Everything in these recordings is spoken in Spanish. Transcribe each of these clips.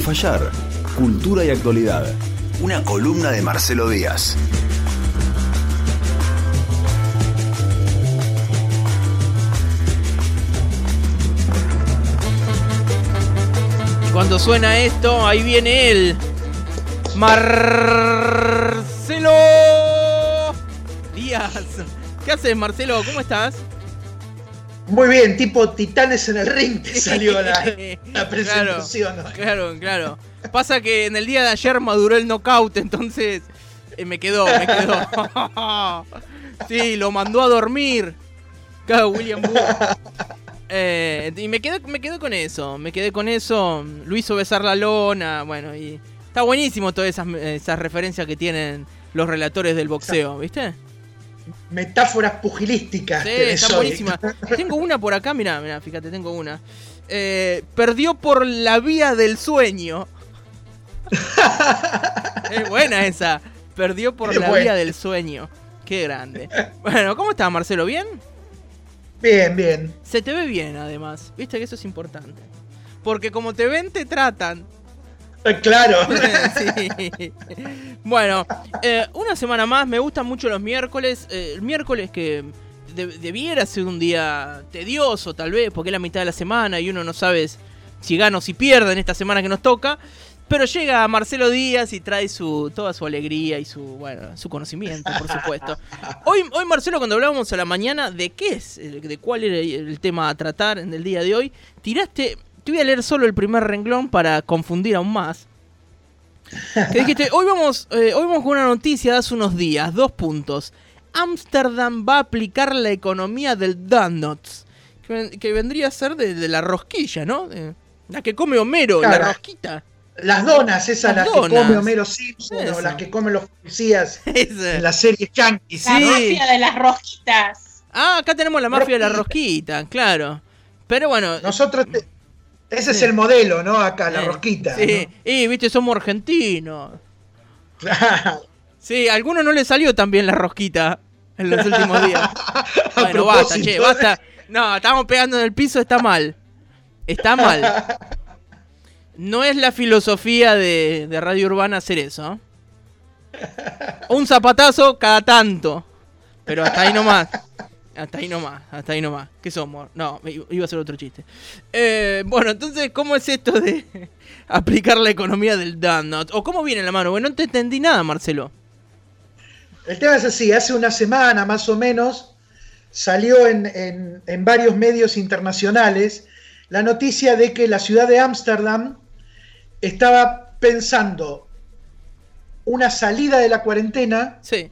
fallar. Cultura y actualidad. Una columna de Marcelo Díaz. Y cuando suena esto, ahí viene él. Marcelo Díaz. ¿Qué haces, Marcelo? ¿Cómo estás? Muy bien, tipo Titanes en el ring te salió la, la presentación. Claro, claro. Pasa que en el día de ayer maduró el knockout, entonces eh, me quedó, me quedó. sí, lo mandó a dormir. Claro, William Booth. Eh, y me quedé, me quedé con eso, me quedé con eso. Lo hizo besar la lona, bueno, y está buenísimo todas esas, esas referencias que tienen los relatores del boxeo, ¿viste? Metáforas pugilísticas. Sí. Tengo una por acá, mira, mira, fíjate, tengo una. Eh, perdió por la vía del sueño. es buena esa. Perdió por la buena. vía del sueño. Qué grande. Bueno, ¿cómo estás, Marcelo? ¿Bien? Bien, bien. Se te ve bien, además. Viste que eso es importante. Porque como te ven, te tratan. Claro. Sí. Bueno, eh, una semana más. Me gustan mucho los miércoles. Eh, el miércoles que de- debiera ser un día tedioso, tal vez, porque es la mitad de la semana y uno no sabe si gana o si pierde en esta semana que nos toca. Pero llega Marcelo Díaz y trae su toda su alegría y su bueno su conocimiento, por supuesto. Hoy, hoy Marcelo, cuando hablábamos a la mañana de qué es, de cuál era el tema a tratar en el día de hoy, tiraste. Te voy a leer solo el primer renglón para confundir aún más. Que dijiste, hoy vamos, eh, hoy vamos con una noticia de hace unos días, dos puntos. Ámsterdam va a aplicar la economía del donuts, que, ven- que vendría a ser de, de la rosquilla, ¿no? De- la que come Homero, la Claro. rosquita. Las donas, esas Las las, donas. que come Homero Simpson Eso. o las que comen los policías en las series yankees. La Sí. mafia de las rojitas. Ah, acá tenemos la mafia de la Rosquita. rosquita, claro. Pero bueno. Nosotros, te- ese es el modelo, ¿no? Acá, la eh, rosquita. Sí, y viste, somos argentinos. Sí, a algunos no le salió tan bien la rosquita en los últimos días. Bueno, basta, che, ¿eh? basta. No, estamos pegando en el piso, está mal. Está mal. No es la filosofía de, de Radio Urbana hacer eso. ¿eh? Un zapatazo cada tanto. Pero hasta ahí nomás. Hasta ahí nomás, hasta ahí nomás. ¿Qué somos? No, iba a ser otro chiste. Eh, bueno, entonces, ¿cómo es esto de aplicar la economía del donut? ¿O cómo viene la mano? Bueno, no te entendí nada, Marcelo. El tema es así, hace una semana más o menos salió en, en- en varios medios internacionales la noticia de que la ciudad de Ámsterdam estaba pensando una salida de la cuarentena Sí.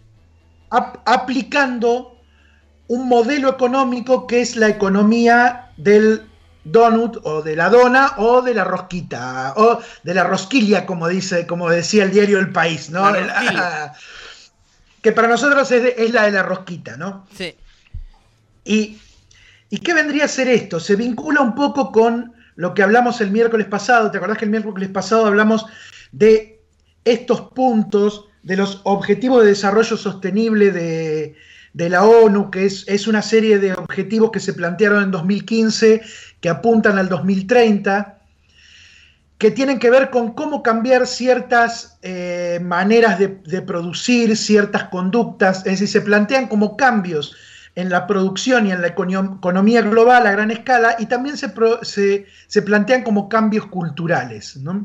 ap- aplicando un modelo económico que es la economía del donut o de la dona o de la rosquita o de la rosquilla como dice como decía el diario El País no La que para nosotros es, de- es la de la rosquita no Sí. y, ¿Y qué vendría a ser esto? Se vincula un poco con lo que hablamos el miércoles pasado. ¿Te acordás que el miércoles pasado hablamos de estos puntos, de los objetivos de desarrollo sostenible de, de la ONU, que es, es una serie de objetivos que se plantearon en 2015, que apuntan al 2030, que tienen que ver con cómo cambiar ciertas eh, maneras de, producir, ciertas conductas, es decir, se plantean como cambios en la producción y en la econo- economía global a gran escala y también se, se- se plantean como cambios culturales, ¿no?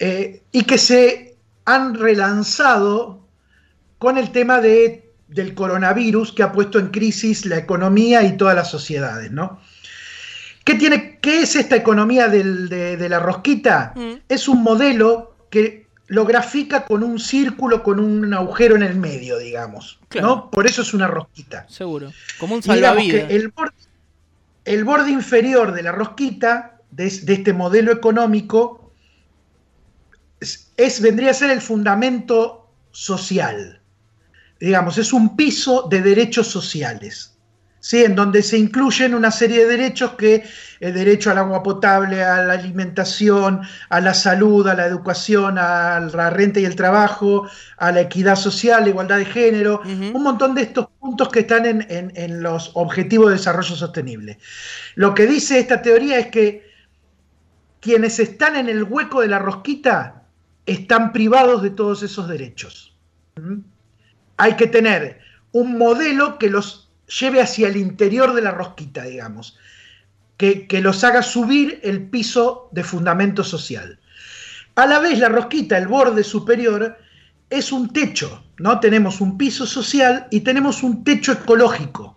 Eh, y que se han relanzado con el tema de, del coronavirus que ha puesto en crisis la economía y todas las sociedades, ¿no? ¿Qué, tiene, qué es esta economía del- de, de la rosquita? Mm. Es un modelo que lo grafica con un círculo, con un agujero en el medio, digamos. Claro. ¿no? Por eso es una rosquita. Seguro. Como un salvavidas. el borde, el borde inferior de la rosquita, de, es- de este modelo económico, es, es- vendría a ser el fundamento social. Digamos, es un piso de derechos sociales. ¿sí? En donde se incluyen una serie de derechos que el derecho al agua potable, a la alimentación, a la salud, a la educación, a la renta y el trabajo, a la equidad social, la igualdad de género, un montón de estos puntos que están en, en- en los objetivos de desarrollo sostenible. Lo que dice esta teoría es que quienes están en el hueco de la rosquita están privados de todos esos derechos. ¿Mm? Hay que tener un modelo que los lleve hacia el interior de la rosquita, digamos, que, que los haga subir el piso de fundamento social. A la vez, la rosquita, el borde superior, es un techo, ¿no? Tenemos un piso social y tenemos un techo ecológico.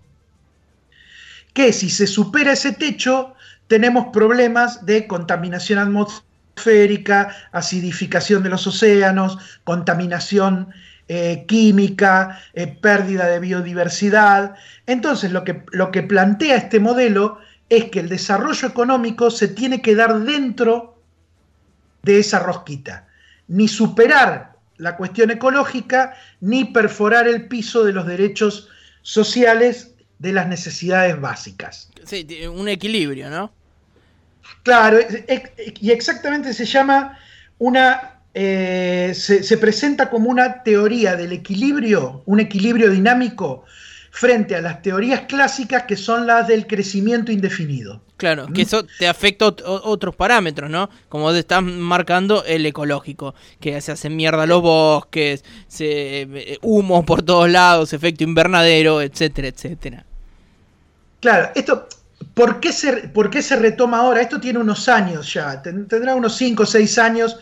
Que si se supera ese techo, tenemos problemas de contaminación atmosférica, acidificación de los océanos, contaminación eh, química, eh, pérdida de biodiversidad. Entonces, lo que, lo que plantea este modelo es que el desarrollo económico se tiene que dar dentro de esa rosquita, ni superar la cuestión ecológica, ni perforar el piso de los derechos sociales de las necesidades básicas. Sí, un equilibrio, ¿no? Claro, y exactamente se llama una, eh, se, se, presenta como una teoría del equilibrio, un equilibrio dinámico frente a las teorías clásicas que son las del crecimiento indefinido. Claro, que eso te afecta otros parámetros, ¿no? Como te estás marcando el ecológico, que se hacen mierda los bosques, se, eh, humo por todos lados, efecto invernadero, etcétera, etcétera. Claro, esto, ¿por qué, se, ¿por qué se retoma ahora? Esto tiene unos años ya, tendrá unos 5 o 6 años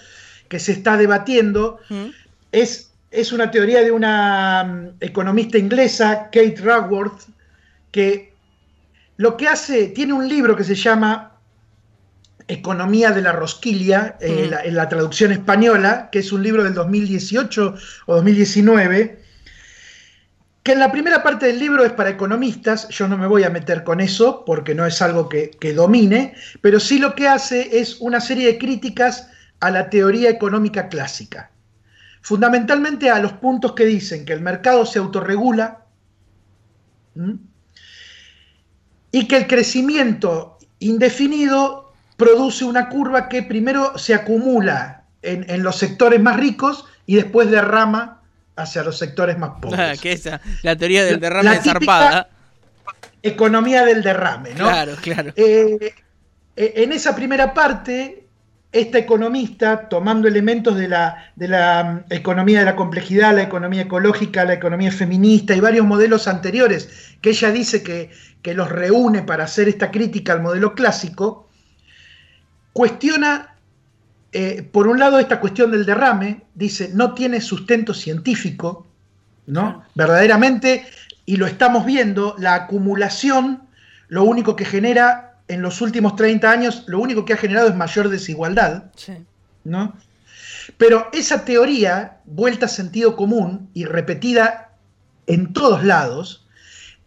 que se está debatiendo. ¿Mm? Es es una teoría de una mm, economista inglesa, Kate Raworth, que lo que hace, tiene un libro que se llama Economía de la Rosquilla, eh, en la traducción española, que es un libro del 2018 o 2019, que en la primera parte del libro es para economistas, yo no me voy a meter con eso porque no es algo que domine, pero sí lo que hace es una serie de críticas a la teoría económica clásica fundamentalmente a los puntos que dicen que el mercado se autorregula y que el crecimiento indefinido produce una curva que primero se acumula en, los sectores más ricos y después derrama hacia los sectores más pobres. Ah, que esa, la teoría del derrame la, zarpada. Economía del derrame, ¿no? Claro, claro. Eh, eh, en esa primera parte, esta economista, tomando elementos de la, de la, mm, economía de la complejidad, la economía ecológica, la economía feminista y varios modelos anteriores que ella dice que, los reúne para hacer esta crítica al modelo clásico, cuestiona, eh, por un lado, esta cuestión del derrame, dice, no tiene sustento científico, ¿no? Verdaderamente, y lo estamos viendo, la acumulación lo único que genera en los últimos 30 años lo único que ha generado es mayor desigualdad, ¿no? Pero esa teoría, vuelta a sentido común y repetida en todos lados,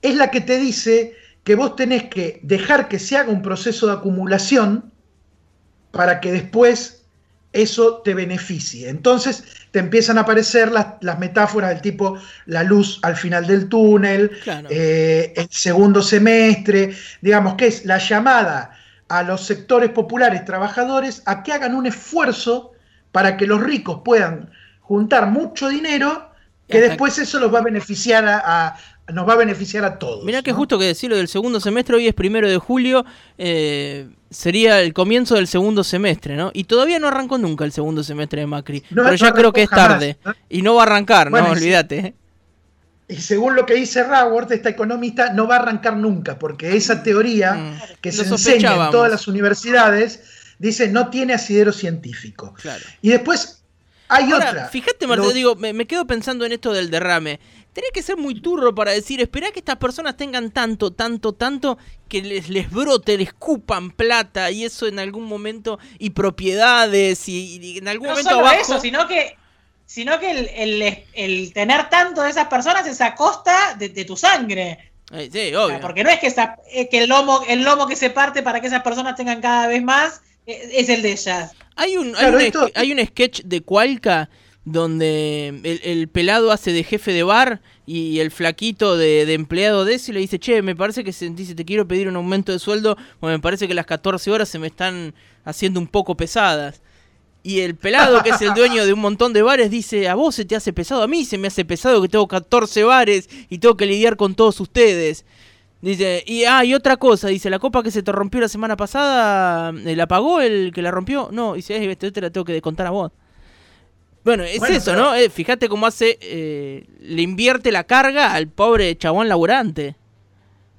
es la que te dice que vos tenés que dejar que se haga un proceso de acumulación para que después eso te beneficie. Entonces te empiezan a aparecer las, metáforas del tipo la luz al final del túnel, eh, el segundo semestre, digamos que es la llamada a los sectores populares trabajadores a que hagan un esfuerzo para que los ricos puedan juntar mucho dinero, que después eso los va a beneficiar a, nos va a beneficiar a todos. Mirá que justo que decirlo del segundo semestre, hoy es primero de julio, eh, sería el comienzo del segundo semestre, ¿no? Y todavía no arrancó nunca el segundo semestre de Macri. pero ya creo que es tarde. Y no va a arrancar, no, olvídate. Y según lo que dice Raworth, esta economista no va a arrancar nunca, porque esa teoría mm. que se enseña en todas las universidades dice no tiene asidero científico. Y después hay otra. Fíjate, Martín, digo, me, me, quedo pensando en esto del derrame. Tenés que ser muy turro para decir, espera que estas personas tengan tanto, tanto, tanto, que les, les brote, les escupan plata y eso en algún momento, y propiedades, y, en algún momento solo eso, sino que, sino que el, tener tanto de esas personas es a costa de, tu sangre. Eh, sí, obvio. porque no es que, eh, que el, lomo, el lomo que se parte para que esas personas tengan cada vez más eh, es el de ellas. Hay un, hay, un, hay un sketch de Cualca donde el, pelado hace de jefe de bar y el flaquito de, empleado de ese le dice, che, me parece que se dice, te quiero pedir un aumento de sueldo, o me parece que las 14 horas se me están haciendo un poco pesadas. Y el pelado, que es el dueño de un montón de bares, dice, a vos se te hace pesado, a mí se me hace pesado que tengo 14 bares y tengo que lidiar con todos ustedes. Dice, y ah, y otra cosa, dice, la copa que se te rompió la semana pasada, eh, ¿la pagó el que la rompió? No, dice, este, te la tengo que descontar a vos. Bueno, es Bueno, eso, pero- ¿no? Eh, fíjate cómo hace, eh, le invierte la carga al pobre chabón laburante.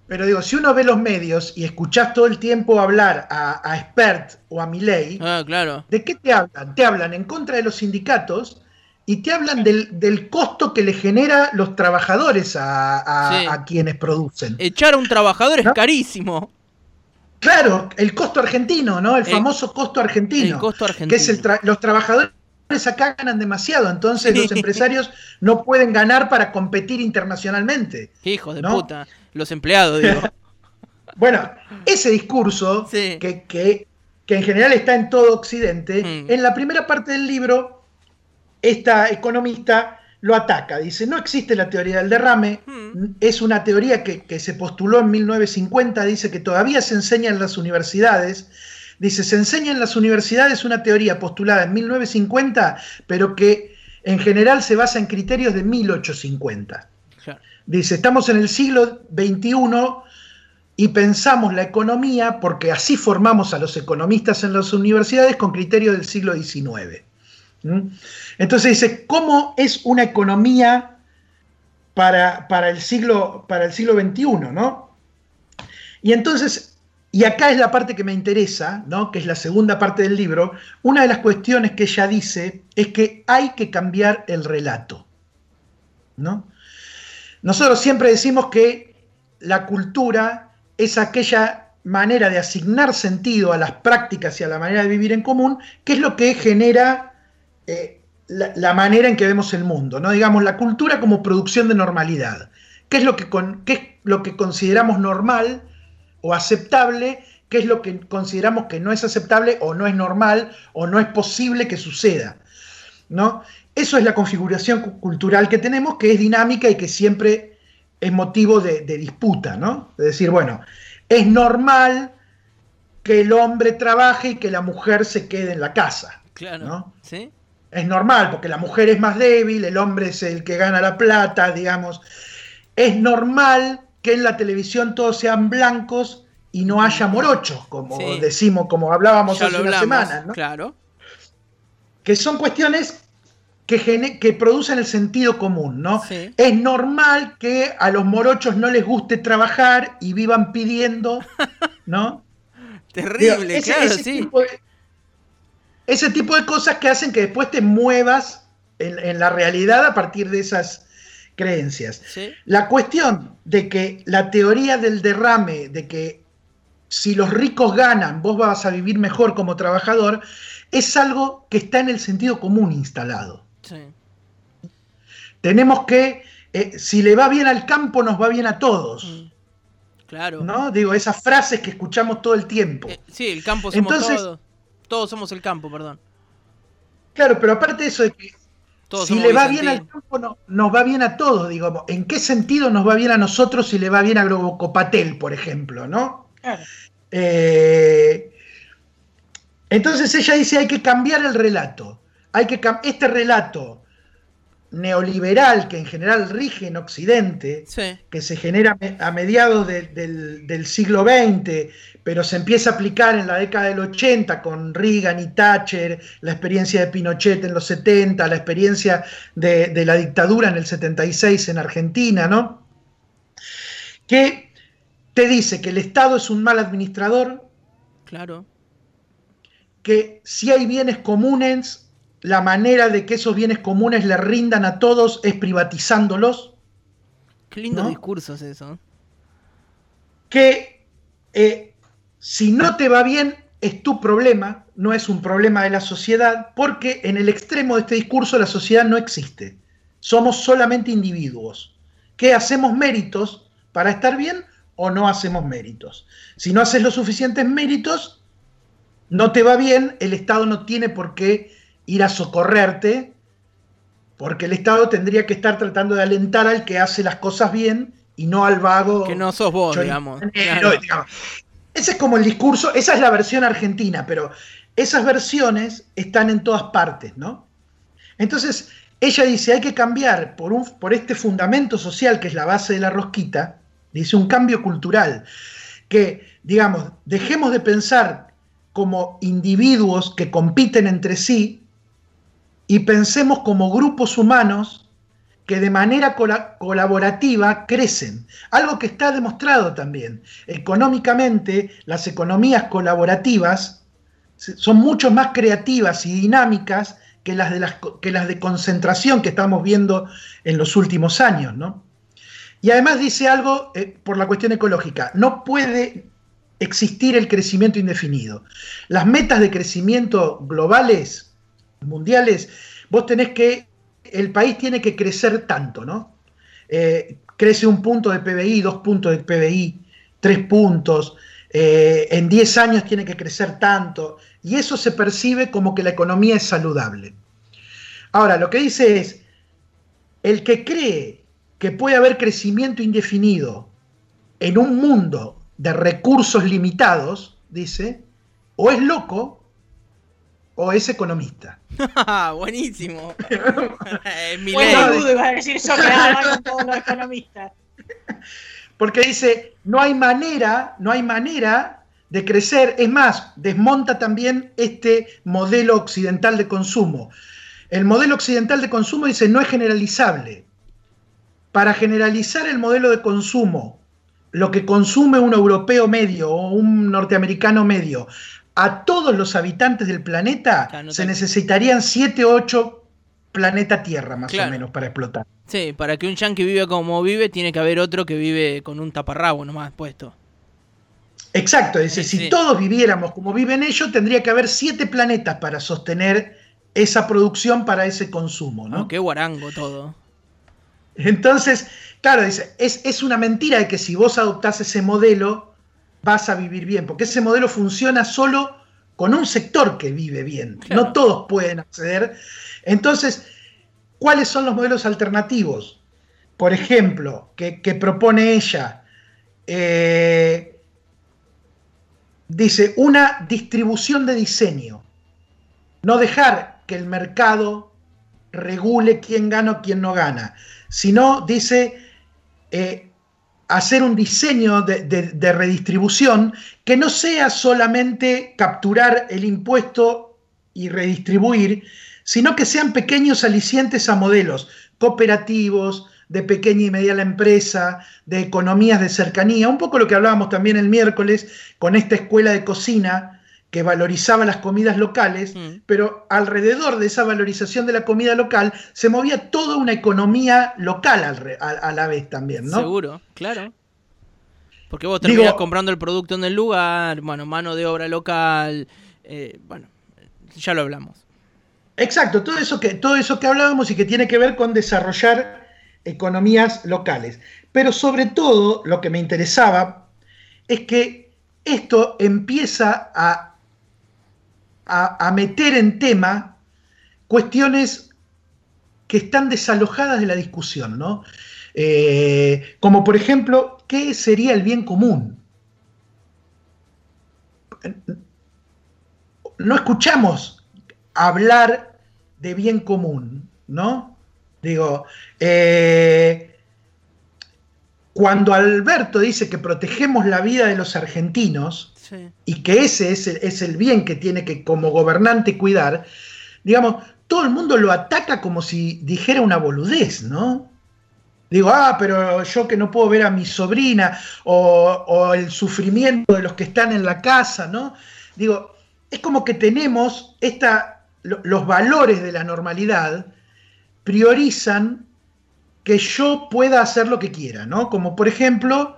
Pero digo, si uno ve los medios y escuchás todo el tiempo hablar a, a Spert o a Milley, Ah, claro. ¿de qué te hablan? Te hablan en contra de los sindicatos y te hablan del, del costo que le genera los trabajadores a, a- Sí. a quienes producen. Echar a un trabajador es carísimo. Claro, el costo argentino, ¿no? El, El- famoso costo argentino. el costo Que es el argentino. tra- los trabajadores acá ganan demasiado, entonces los empresarios no pueden ganar para competir internacionalmente. Qué hijos de ¿No? puta. Los empleados, digo. Bueno, ese discurso Sí. que, que- que en general está en todo Occidente, Mm. en la primera parte del libro, esta economista lo ataca. Dice, no existe la teoría del derrame, Mm. es una teoría que, que se postuló en 1950, dice que todavía se enseña en las universidades. Dice, se enseña en las universidades una teoría postulada en 1950, pero que en general se basa en criterios de 1850. Claro. Dice, estamos en el siglo XXI y pensamos la economía, porque así formamos a los economistas en las universidades con criterios del siglo XIX. ¿Mm? Entonces dice, ¿cómo es una economía para, para el, siglo, para el siglo XXI? ¿no? Y entonces, y acá es la parte que me interesa, ¿no? que es la segunda parte del libro, una de las cuestiones que ella dice es que hay que cambiar el relato. ¿no? Nosotros siempre decimos que la cultura es aquella manera de asignar sentido a las prácticas y a la manera de vivir en común, que es lo que genera eh, la, manera en que vemos el mundo, ¿no? Digamos, la cultura como producción de normalidad. ¿Qué es lo que, qué es lo que consideramos normal o aceptable? ¿Qué es lo que consideramos que no es aceptable o no es normal o no es posible que suceda? ¿no? Eso es la configuración cu- cultural que tenemos, que es dinámica y que siempre es motivo de, de disputa, ¿no? Es decir, bueno, es normal que el hombre trabaje y que la mujer se quede en la casa. Claro. ¿No? ¿Sí? Es normal, porque la mujer es más débil, el hombre es el que gana la plata, digamos. Es normal que en la televisión todos sean blancos y no haya morochos, como Sí. decimos, como hablábamos Ya hace una semana, ¿no? Claro. que son cuestiones que, que producen el sentido común, ¿no? Sí. Es normal que a los morochos no les guste trabajar y vivan pidiendo, ¿no? Digo, Terrible, ese, claro, ese sí. tipo de, ese tipo de cosas que hacen que después te muevas en, en la realidad a partir de esas creencias. Sí. La cuestión de que la teoría del derrame, de que si los ricos ganan, vos vas a vivir mejor como trabajador, es algo que está en el sentido común instalado. Sí. Tenemos que, eh, si le va bien al campo, nos va bien a todos. Mm. Claro. ¿No? Digo, esas frases que escuchamos todo el tiempo. Eh, sí, el campo somos Entonces- todos. Todos somos el campo, perdón. Claro, pero aparte de eso de que Todos si le va bien al campo, no- nos va bien a todos, digo, ¿en qué sentido nos va bien a nosotros si le va bien a Globocopatel, por ejemplo, ¿no? Claro. Eh, entonces ella dice, hay que cambiar el relato. Hay que cam- este relato neoliberal que en general rige en Occidente, Sí. que se genera a mediados de- del, del siglo XX, pero se empieza a aplicar en la década del 80 con Reagan y Thatcher, la experiencia de Pinochet en los 70, la experiencia de, de la dictadura en el 76 en Argentina, ¿no? Que te dice que el Estado es un mal administrador, Claro. que si hay bienes comunes, la manera de que esos bienes comunes le rindan a todos es privatizándolos. Qué lindo ¿No? discurso es eso. que eh, si no te va bien es tu problema, no es un problema de la sociedad, porque en el extremo de este discurso la sociedad no existe. Somos solamente individuos. que hacemos méritos para estar bien o no hacemos méritos? Si no haces los suficientes méritos, no te va bien, el Estado no tiene por qué ir a socorrerte, porque el Estado tendría que estar tratando de alentar al que hace las cosas bien y no al vago. Que no sos vos, Yo- digamos. Claro. digamos. Ese es como el discurso, esa es la versión argentina, pero esas versiones están en todas partes, ¿no? Entonces, ella dice, hay que cambiar por, un, por este fundamento social que es la base de la rosquita, dice un cambio cultural, que, digamos, dejemos de pensar como individuos que compiten entre sí y pensemos como grupos humanos que de manera colaborativa crecen. Algo que está demostrado también. Económicamente, las economías colaborativas son mucho más creativas y dinámicas que las de, las, que las de concentración que estamos viendo en los últimos años. ¿no? Y además dice algo eh, por la cuestión ecológica. No puede existir el crecimiento indefinido. Las metas de crecimiento globales, mundiales, vos tenés que, el país tiene que crecer tanto, ¿no? Eh, crece un punto de PBI, dos puntos de PBI, tres puntos, eh, en 10 años tiene que crecer tanto, y eso se percibe como que la economía es saludable. Ahora, lo que dice es, el que cree que puede haber crecimiento indefinido en un mundo de recursos limitados, dice, o es loco o es economista. Buenísimo. a decir eso que todos los economistas. Porque dice, no hay manera, no hay manera de crecer. Es más, desmonta también este modelo occidental de consumo. El modelo occidental de consumo dice no es generalizable. Para generalizar el modelo de consumo, lo que consume un europeo medio o un norteamericano medio, a todos los habitantes del planeta, se necesitarían 7 o 8 planeta Tierra, más o menos, para explotar. Sí, para que un yankee viva como vive, tiene que haber otro que vive con un taparrabo nomás puesto. Exacto, dice, si todos viviéramos como viven ellos, tendría que haber siete planetas para sostener esa producción para ese consumo, ¿no? Oh, qué guarango todo. Entonces, claro, dice, es, es, una mentira de que si vos adoptás ese modelo, vas a vivir bien, porque ese modelo funciona solo con un sector que vive bien. No todos pueden acceder. Entonces, ¿cuáles son los modelos alternativos? Por ejemplo, que, propone ella, eh, dice, una distribución de diseño. No dejar que el mercado regule quién gana o quién no gana, sino, dice, eh, hacer un diseño de, redistribución que no sea solamente capturar el impuesto y redistribuir, sino que sean pequeños alicientes a modelos cooperativos, de pequeña y mediana empresa, de economías de cercanía, un poco lo que hablábamos también el miércoles con esta escuela de cocina que valorizaba las comidas locales, mm. pero alrededor de esa valorización de la comida local se movía toda una economía local a, la vez también, ¿no? Seguro, claro. Porque vos terminás comprando el producto en el lugar, bueno, mano de obra local, eh, bueno, ya lo hablamos. Exacto, todo eso, que, todo eso que hablábamos y que tiene que ver con desarrollar economías locales. Pero sobre todo lo que me interesaba es que esto empieza a, a, meter en tema cuestiones que están desalojadas de la discusión, ¿no? Eh, como por ejemplo, ¿qué sería el bien común? No escuchamos hablar de bien común, ¿no? Digo, eh, cuando Alberto dice que protegemos la vida de los argentinos y que ese es el, es el, bien que tiene que como gobernante cuidar, digamos, todo el mundo lo ataca como si dijera una boludez, ¿no? Digo, ah, pero yo que no puedo ver a mi sobrina o, o el sufrimiento de los que están en la casa, ¿no? Digo, es como que tenemos esta los valores de la normalidad priorizan que yo pueda hacer lo que quiera, ¿no? Como por ejemplo,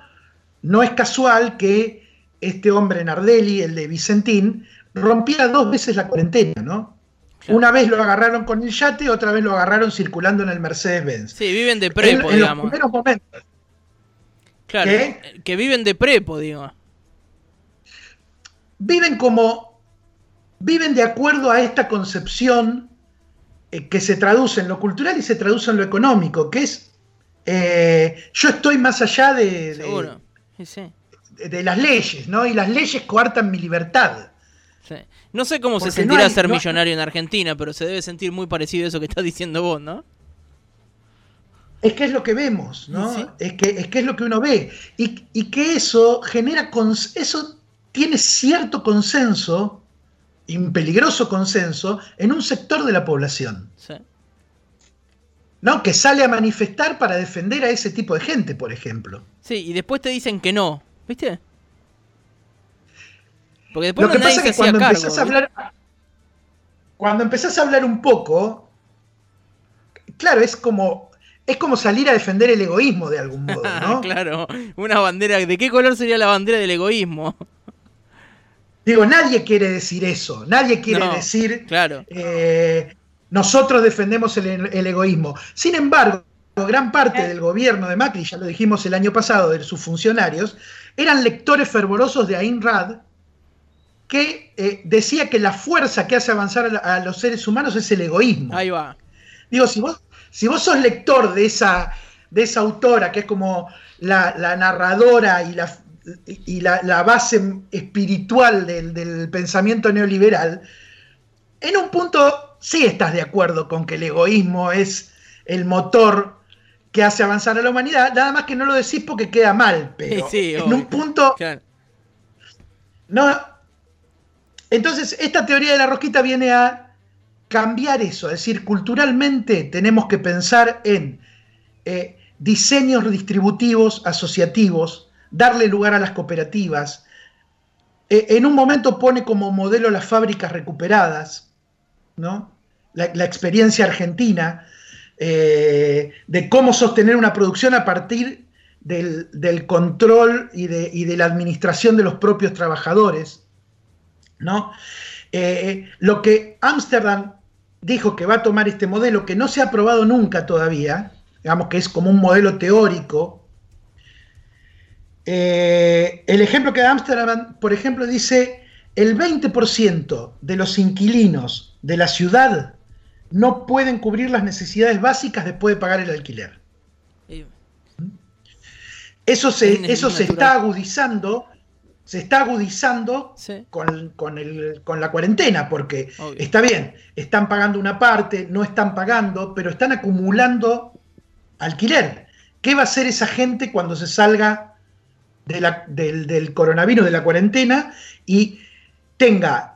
no es casual que este hombre Nardelli, el de Vicentín, rompiera dos veces la cuarentena, ¿no? Una vez lo agarraron con el yate, otra vez lo agarraron circulando en el Mercedes-Benz. Sí, viven de prepo, digamos. En los momentos. Claro, que viven de prepo, digo. Viven como viven de acuerdo a esta concepción eh, que se traduce en lo cultural y se traduce en lo económico, que es eh, yo estoy más allá de, de, las leyes, ¿no? Y las leyes coartan mi libertad. No sé cómo se sentirá ser millonario en Argentina, pero se debe sentir muy parecido a eso que estás diciendo vos, ¿no? Es que es lo que vemos, ¿no? Es, que, es que es lo que uno ve. Y, y que eso genera, eso tiene cierto consenso, un peligroso consenso, en un sector de la población. Sí. ¿no? Que sale a manifestar para defender a ese tipo de gente, por ejemplo. Sí, y después te dicen que no, ¿viste? Porque después Lo que pasa es que cuando empezás a hablar. Cuando empezás a hablar un poco, claro, es como. Es como salir a defender el egoísmo de algún modo, ¿no? claro, una bandera. ¿De qué color sería la bandera del egoísmo? Digo, nadie quiere decir eso. Nadie quiere decir. Claro. Eh, nosotros defendemos el, egoísmo. Sin embargo, gran parte del gobierno de Macri, ya lo dijimos el año pasado, de sus funcionarios, eran lectores fervorosos de Ayn Rad, que eh, decía que la fuerza que hace avanzar a, los seres humanos es el egoísmo. Ahí va. Digo, si vos, si vos sos lector de esa, de esa autora, que es como la, narradora y la, y la, base espiritual del, del pensamiento neoliberal, en un punto sí estás de acuerdo con que el egoísmo es el motor que hace avanzar a la humanidad, nada más que no lo decís porque queda mal, pero en un punto... No, entonces, esta teoría de la rosquita viene a cambiar eso, es decir, culturalmente tenemos que pensar en eh, diseños distributivos, asociativos, darle lugar a las cooperativas. Eh, en un momento pone como modelo las fábricas recuperadas, ¿no? la, experiencia argentina eh, de cómo sostener una producción a partir del, control y de, la administración de los propios trabajadores. ¿no? Eh, lo que Ámsterdam dijo que va a tomar este modelo, que no se ha probado nunca todavía, digamos que es como un modelo teórico. Eh, el ejemplo que da Ámsterdam, por ejemplo, dice el 20% de los inquilinos de la ciudad no pueden cubrir las necesidades básicas después de pagar el alquiler. Eso se, eso se está agudizando, se está agudizando con, la cuarentena, porque está bien, están pagando una parte, no están pagando, pero están acumulando alquiler. ¿Qué va a hacer esa gente cuando se salga del, del coronavirus, de la cuarentena, y tenga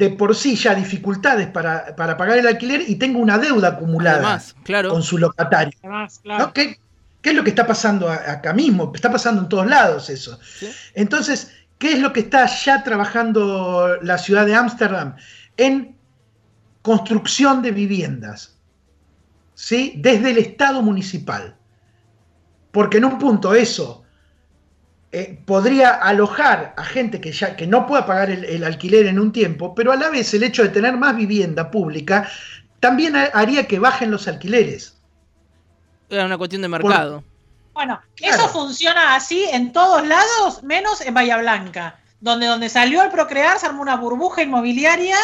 de por sí ya dificultades para, pagar el alquiler y tengo una deuda acumulada con su locatario. ¿Qué, es lo que está pasando acá mismo? Está pasando en todos lados eso. Entonces, ¿qué es lo que está ya trabajando la ciudad de Ámsterdam? En construcción de viviendas, ¿sí? desde el Estado municipal. Porque en un punto eso eh, podría alojar a gente que, ya, que no pueda pagar el, alquiler en un tiempo, pero a la vez el hecho de tener más vivienda pública también haría que bajen los alquileres. Es una cuestión de mercado. bueno, eso funciona así en todos lados, menos en Bahía Blanca, donde, donde salió el procrear se armó una burbuja inmobiliaria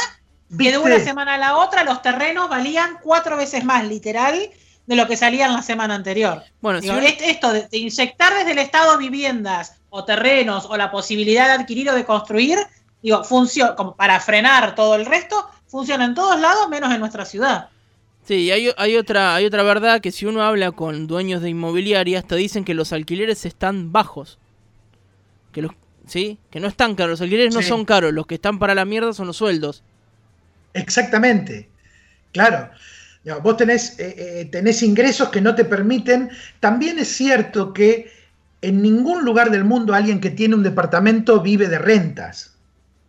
que de una semana a la otra los terrenos valían cuatro veces más, literal, de lo que salía en la semana anterior. Bueno, esto de, inyectar desde el Estado viviendas o terrenos o la posibilidad de adquirir o de construir, digo, funciona como para frenar todo el resto, funciona en todos lados menos en nuestra ciudad. Sí, hay, hay, otra, hay otra verdad que si uno habla con dueños de inmobiliarias, te dicen que los alquileres están bajos. Que los, ¿sí? Que no están caros, los alquileres no son caros, los que están para la mierda son los sueldos. Exactamente, claro vos tenés, eh, eh, tenés ingresos que no te permiten. También es cierto que en ningún lugar del mundo alguien que tiene un departamento vive de rentas.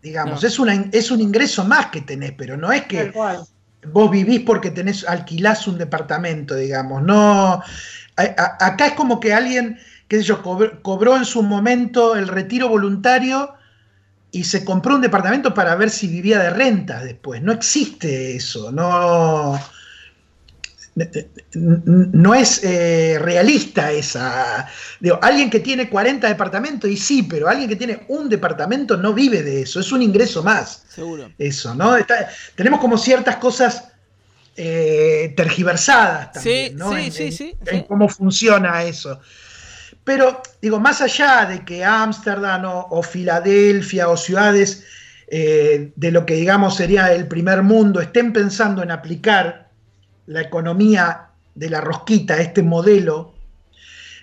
Digamos, es, una, es un ingreso más que tenés, pero no es que vos vivís porque tenés, alquilás un departamento, digamos. No. acá es como que alguien, qué sé yo, cobró en su momento el retiro voluntario y se compró un departamento para ver si vivía de renta después. No existe eso, no no es eh, realista esa. Digo, alguien que tiene 40 departamentos, y sí, pero alguien que tiene un departamento no vive de eso, es un ingreso más. Seguro. Eso, ¿no? tenemos como ciertas cosas eh, tergiversadas también, ¿no? Sí, sí, sí, en, cómo funciona eso. Pero, digo, más allá de que Ámsterdam o, Filadelfia o ciudades eh, de lo que digamos sería el primer mundo estén pensando en aplicar la economía de la rosquita, este modelo,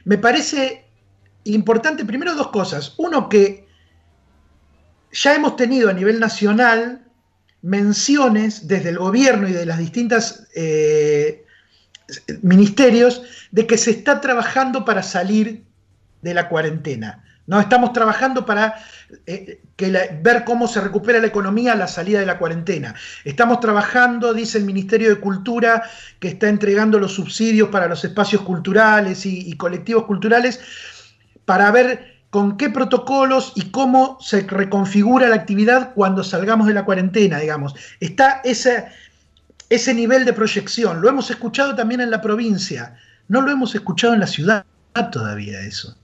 me parece importante primero dos cosas. Uno que ya hemos tenido a nivel nacional menciones desde el gobierno y de las distintas eh, ministerios de que se está trabajando para salir de la cuarentena. No estamos trabajando para eh, ver cómo se recupera la economía a la salida de la cuarentena. Estamos trabajando, dice el Ministerio de Cultura, que está entregando los subsidios para los espacios culturales y, colectivos culturales, para ver con qué protocolos y cómo se reconfigura la actividad cuando salgamos de la cuarentena, digamos. Está ese, ese nivel de proyección. Lo hemos escuchado también en la provincia, no lo hemos escuchado en la ciudad todavía eso.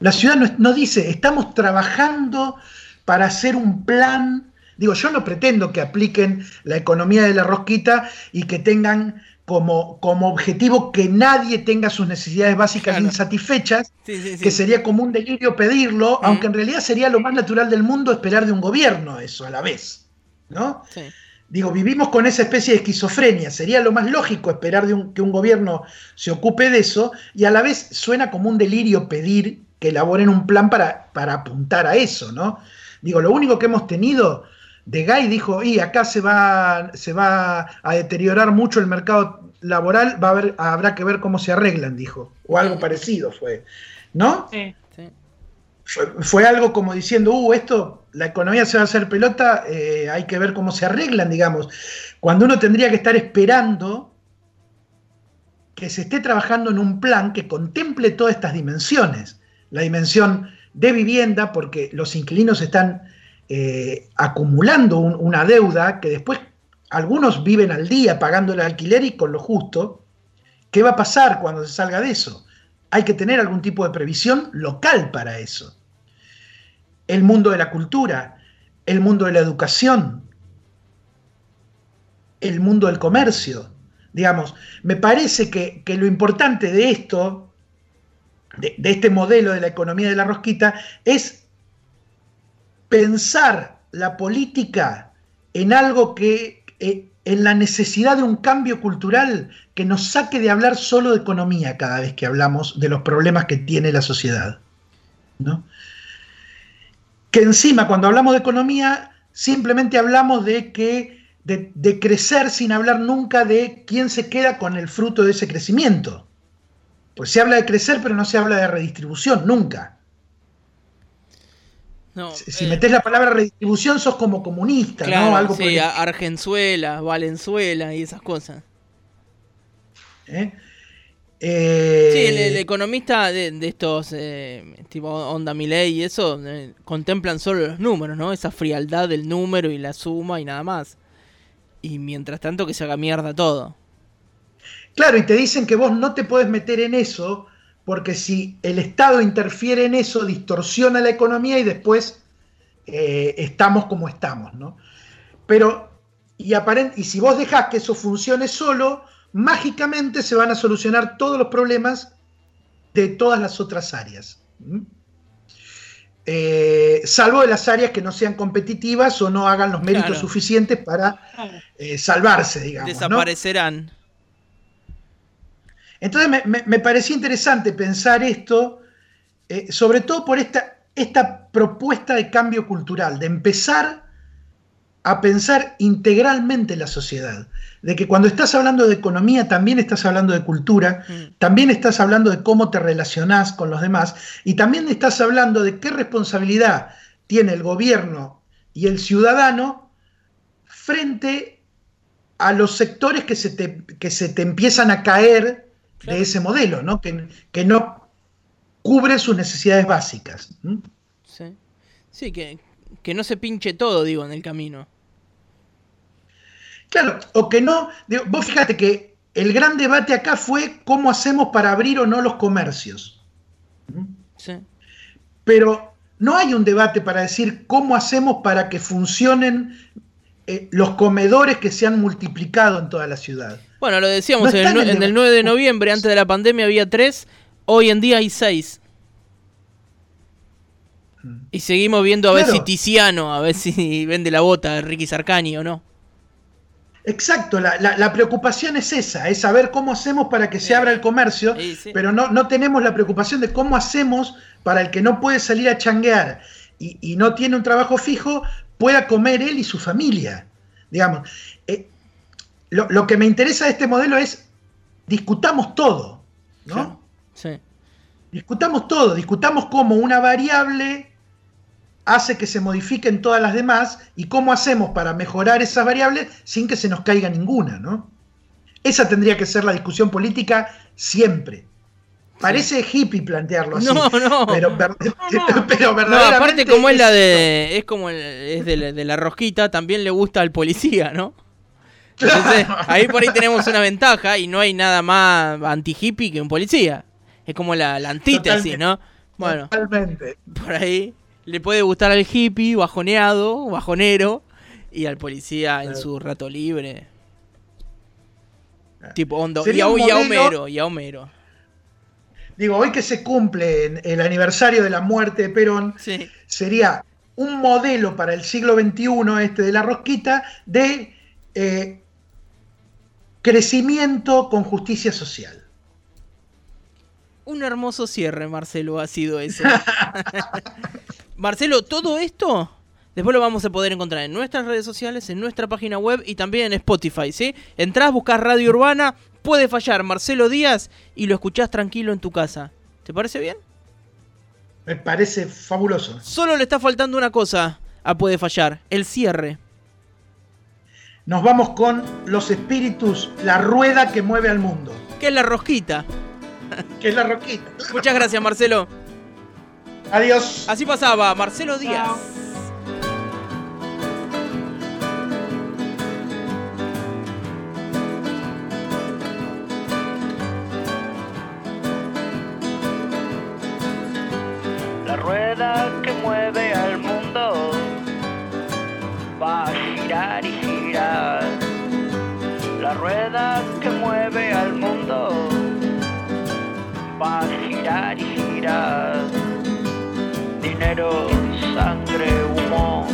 La ciudad no, dice, estamos trabajando para hacer un plan. Digo, yo no pretendo que apliquen la economía de la rosquita y que tengan como, como objetivo que nadie tenga sus necesidades básicas insatisfechas, que sería como un delirio pedirlo, aunque en realidad sería lo más natural del mundo esperar de un gobierno eso a la vez. ¿no? Digo, vivimos con esa especie de esquizofrenia. Sería lo más lógico esperar de que un gobierno se ocupe de eso y a la vez suena como un delirio pedir que elaboren un plan para, para apuntar a eso, ¿no? Digo, lo único que hemos tenido, de Gay dijo, y acá se va, se va a deteriorar mucho el mercado laboral, va a haber, habrá que ver cómo se arreglan, dijo, o algo parecido fue, ¿no? Sí. Fue, algo como diciendo, uh, esto, la economía se va a hacer pelota, eh, hay que ver cómo se arreglan, digamos. Cuando uno tendría que estar esperando que se esté trabajando en un plan que contemple todas estas dimensiones la dimensión de vivienda, porque los inquilinos están eh, acumulando una deuda que después algunos viven al día pagando el alquiler y con lo justo. ¿Qué va a pasar cuando se salga de eso? Hay que tener algún tipo de previsión local para eso. El mundo de la cultura, el mundo de la educación, el mundo del comercio. Digamos, me parece que, que lo importante de esto de, este modelo de la economía de la rosquita es pensar la política en algo que, eh, en la necesidad de un cambio cultural que nos saque de hablar solo de economía cada vez que hablamos de los problemas que tiene la sociedad. ¿no? Que encima cuando hablamos de economía simplemente hablamos de que de crecer sin hablar nunca de quién se queda con el fruto de ese crecimiento. Pues se habla de crecer, pero no se habla de redistribución, nunca. si, eh, metes la palabra redistribución, sos como comunista, ¿no? Algo sí, Argenzuela, Valenzuela y esas cosas. ¿Eh? sí, el, eh, economista de, estos, tipo Onda Miley y eso, contemplan solo los números, ¿no? Esa frialdad del número y la suma y nada más. Y mientras tanto que se haga mierda todo. Claro, y te dicen que vos no te puedes meter en eso, porque si el Estado interfiere en eso, distorsiona la economía y después eh, estamos como estamos, ¿no? Pero, y, y si vos dejás que eso funcione solo, mágicamente se van a solucionar todos los problemas de todas las otras áreas. Eh, salvo de las áreas que no sean competitivas o no hagan los méritos suficientes para eh, salvarse, digamos. Desaparecerán. Entonces me, parecía interesante pensar esto, eh, sobre todo por esta, esta propuesta de cambio cultural, de empezar a pensar integralmente la sociedad, de que cuando estás hablando de economía también estás hablando de cultura, mm. también estás hablando de cómo te relacionás con los demás y también estás hablando de qué responsabilidad tiene el gobierno y el ciudadano frente a los sectores que se te, que se te empiezan a caer de ese modelo, ¿no? Que, que, no cubre sus necesidades básicas. Sí, sí que, no se pinche todo, digo, en el camino. Claro, o que no, vos fíjate que el gran debate acá fue cómo hacemos para abrir o no los comercios. Sí. Pero no hay un debate para decir cómo hacemos para que funcionen eh, los comedores que se han multiplicado en toda la ciudad. Bueno, lo decíamos, en, el, 9 de noviembre, antes de la pandemia, había tres, hoy en día hay seis. Mm. Y seguimos viendo a ver si Tiziano, a ver si vende la bota de Ricky Sarcani o no. Exacto, la, preocupación es esa, es saber cómo hacemos para que se abra el comercio, pero no, no, tenemos la preocupación de cómo hacemos para el que no puede salir a changuear y, no tiene un trabajo fijo, pueda comer él y su familia. Digamos, eh, lo, que me interesa de este modelo es discutamos todo, ¿no? Sí. Discutamos todo, discutamos cómo una variable hace que se modifiquen todas las demás y cómo hacemos para mejorar esas variables sin que se nos caiga ninguna, ¿no? Esa tendría que ser la discusión política siempre. Parece hippie plantearlo así. No, no. Pero, verdaderamente. No, aparte, como es, la de. Es como es de la, rosquita, también le gusta al policía, ¿no? Entonces, ahí por ahí tenemos una ventaja y no hay nada más anti-hippie que un policía. Es como la, la antítesis, ¿no? Bueno, totalmente. Por ahí le puede gustar al hippie bajoneado, bajonero, y al policía en su rato libre. Ah. Tipo hondo. Y a, Homero, y a Homero. Digo, hoy que se cumple el aniversario de la muerte de Perón, sería un modelo para el siglo XXI, este de la rosquita, de eh, crecimiento con justicia social. Un hermoso cierre, Marcelo, ha sido eso. Marcelo, todo esto después lo vamos a poder encontrar en nuestras redes sociales, en nuestra página web y también en Spotify, ¿sí? Entrás, buscas Radio Urbana, puede fallar Marcelo Díaz y lo escuchás tranquilo en tu casa. ¿Te parece bien? Me parece fabuloso. Solo le está faltando una cosa a Puede Fallar, el cierre. Nos vamos con los espíritus, la rueda que mueve al mundo. Que es la rosquita. que es la rosquita. Muchas gracias, Marcelo. Adiós. Así pasaba Marcelo Díaz. La rueda que mueve al mundo va a girar y. La rueda que mueve al mundo va a girar y girar dinero, sangre, humo.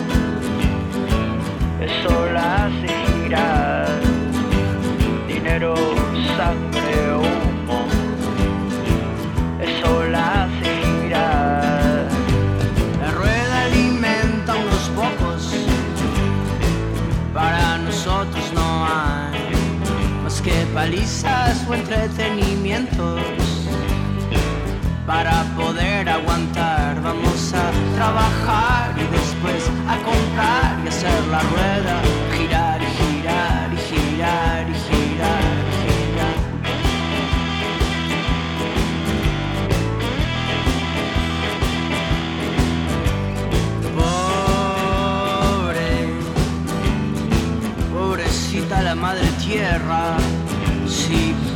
Eso la palizas o entretenimientos para poder aguantar. Vamos a trabajar y después a comprar y hacer la rueda girar y girar y girar y girar y girar. Pobre, pobrecita la madre tierra.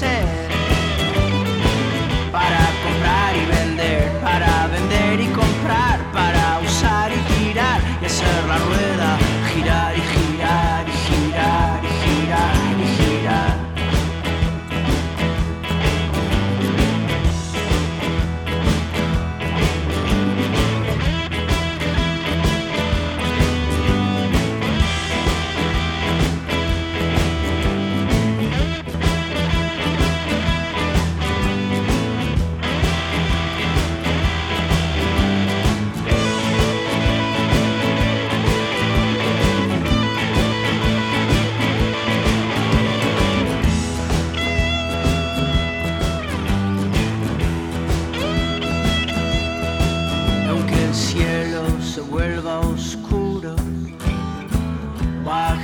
quieren